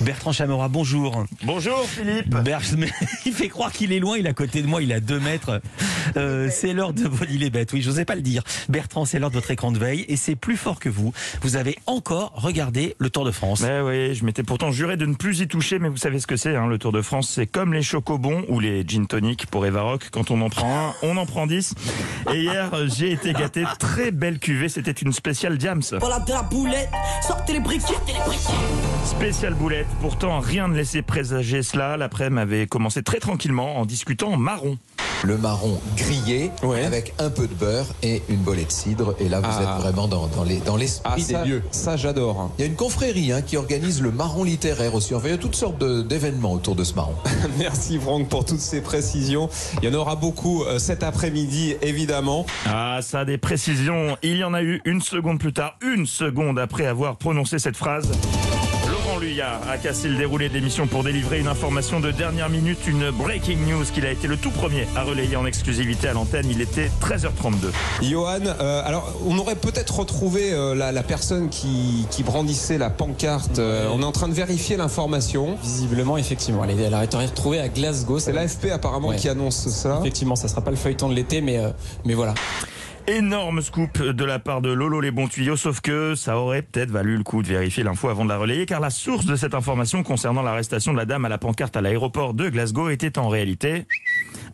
Bertrand Chamora, bonjour. Bonjour Philippe. Ber- il fait croire qu'il est loin, il est à côté de moi, il est à deux mètres. Euh, c'est l'heure de votre... Il est bête, oui, je n'osais pas le dire. Bertrand, c'est l'heure de votre écran de veille et c'est plus fort que vous. Vous avez encore regardé le Tour de France. Mais oui, je m'étais pourtant juré de ne plus y toucher, mais vous savez ce que c'est, hein, le Tour de France, c'est comme les chocobons ou les gin tonic pour Evaroc. Quand on en prend un, on en prend dix. Et hier, j'ai été gâté, très belle cuvée, c'était une spéciale Diams. Voilà de la boulette, sortez les briquets, sortez les briquets. Spéciale boulette, pourtant rien ne laissait présager cela. L'après-midi avait commencé très tranquillement en discutant marron. Le marron grillé avec un peu de beurre et une bolée de cidre. Et là, vous Ah. êtes vraiment dans, dans les- dans l'esprit Ah, ça, des lieux. ça j'adore. Il y a une confrérie hein, qui organise le marron littéraire aussi. Enfin, il y a toutes sortes d'événements autour de ce marron. Merci Franck pour toutes ces précisions. Il y en aura beaucoup euh, cet après-midi, évidemment. Ah, ça, des précisions. Il y en a eu une seconde plus tard, une seconde après avoir prononcé cette phrase. Luyard a cassé le déroulé de l'émission pour délivrer une information de dernière minute, une breaking news qu'il a été le tout premier à relayer en exclusivité à l'antenne. Il était 13h32. Johan, euh, alors on aurait peut-être retrouvé euh, la, la personne qui, qui brandissait la pancarte. Euh, on est en train de vérifier l'information. Visiblement, effectivement, elle, est- elle a été retrouvée à Glasgow. C'est l'AFP apparemment Ouais. qui annonce ça. Effectivement, ça sera pas le feuilleton de l'été, mais, euh, mais voilà. Énorme scoop de la part de Lolo les bons tuyaux, sauf que ça aurait peut-être valu le coup de vérifier l'info avant de la relayer, car la source de cette information concernant l'arrestation de la dame à la pancarte à l'aéroport de Glasgow était en réalité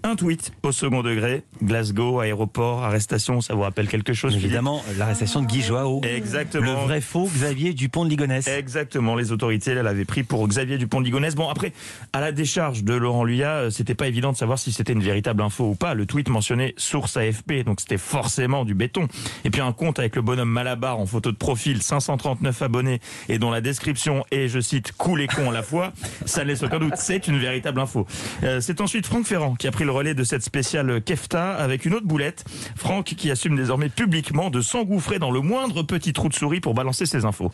un tweet au second degré. Glasgow, aéroport, arrestation, ça vous rappelle quelque chose Évidemment, l'arrestation de Guy Joao. Exactement. Le vrai faux Xavier Dupont de Ligonnès. Exactement, les autorités l'avaient pris pour Xavier Dupont de Ligonnès. Bon, après, à la décharge de Laurent Luyat, euh, c'était pas évident de savoir si c'était une véritable info ou pas. Le tweet mentionnait source AFP, donc c'était forcément du béton. Et puis un compte avec le bonhomme Malabar en photo de profil, 539 abonnés, et dont la description est, je cite, cool et con à la fois, ça ne laisse aucun doute, c'est une véritable info. Euh, c'est ensuite Franck Ferrand qui a pris le relais de cette spéciale Kefta avec une autre boulette. Franck qui assume désormais publiquement de s'engouffrer dans le moindre petit trou de souris pour balancer ses infos.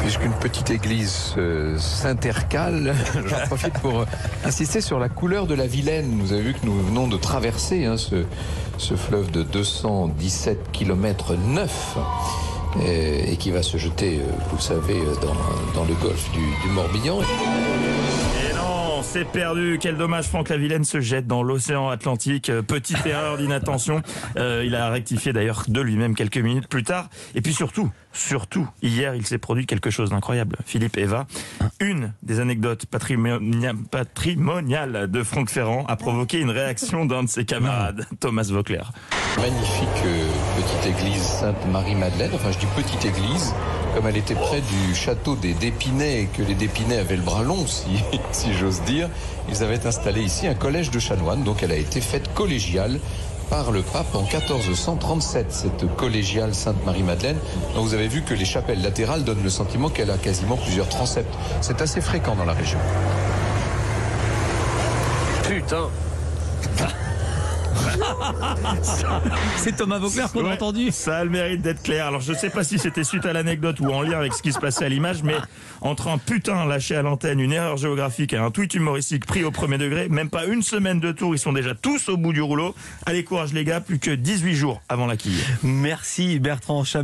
Puisqu'une petite église euh, s'intercale, j'en profite pour euh, insister sur la couleur de la Vilaine. Vous avez vu que nous venons de traverser hein, ce, fleuve de 217 km 9 et, qui va se jeter, euh, vous le savez, dans, le golfe du Morbihan. C'est perdu. Quel dommage, Franck Lavilaine se jette dans l'océan Atlantique. Euh, Petite erreur d'inattention. Euh, il a rectifié d'ailleurs de lui-même quelques minutes plus tard. Et puis surtout, surtout, hier, il s'est produit quelque chose d'incroyable. Philippe Eva, une des anecdotes patrimonia- patrimoniales de Franck Ferrand a provoqué une réaction d'un de ses camarades, Thomas Vauclair. Magnifique euh, petite église Sainte-Marie-Madeleine. Enfin, je dis petite église, comme elle était près du château des Dépinay et que les Dépinay avaient le bras long, si, j'ose dire. Ils avaient installé ici un collège de chanoines, donc elle a été faite collégiale par le pape en 1437, cette collégiale Sainte-Marie-Madeleine. Donc vous avez vu que les chapelles latérales donnent le sentiment qu'elle a quasiment plusieurs transepts. C'est assez fréquent dans la région. Putain C'est Thomas Vauclair qu'on a Ouais, entendu. Ça a le mérite d'être clair. Alors je sais pas si c'était suite à l'anecdote ou en lien avec ce qui se passait à l'image, mais entre un putain lâché à l'antenne, une erreur géographique et un tweet humoristique pris au premier degré, même pas une semaine de tour, ils sont déjà tous au bout du rouleau. Allez courage les gars, plus que 18 jours avant la quille. Merci Bertrand Chameur.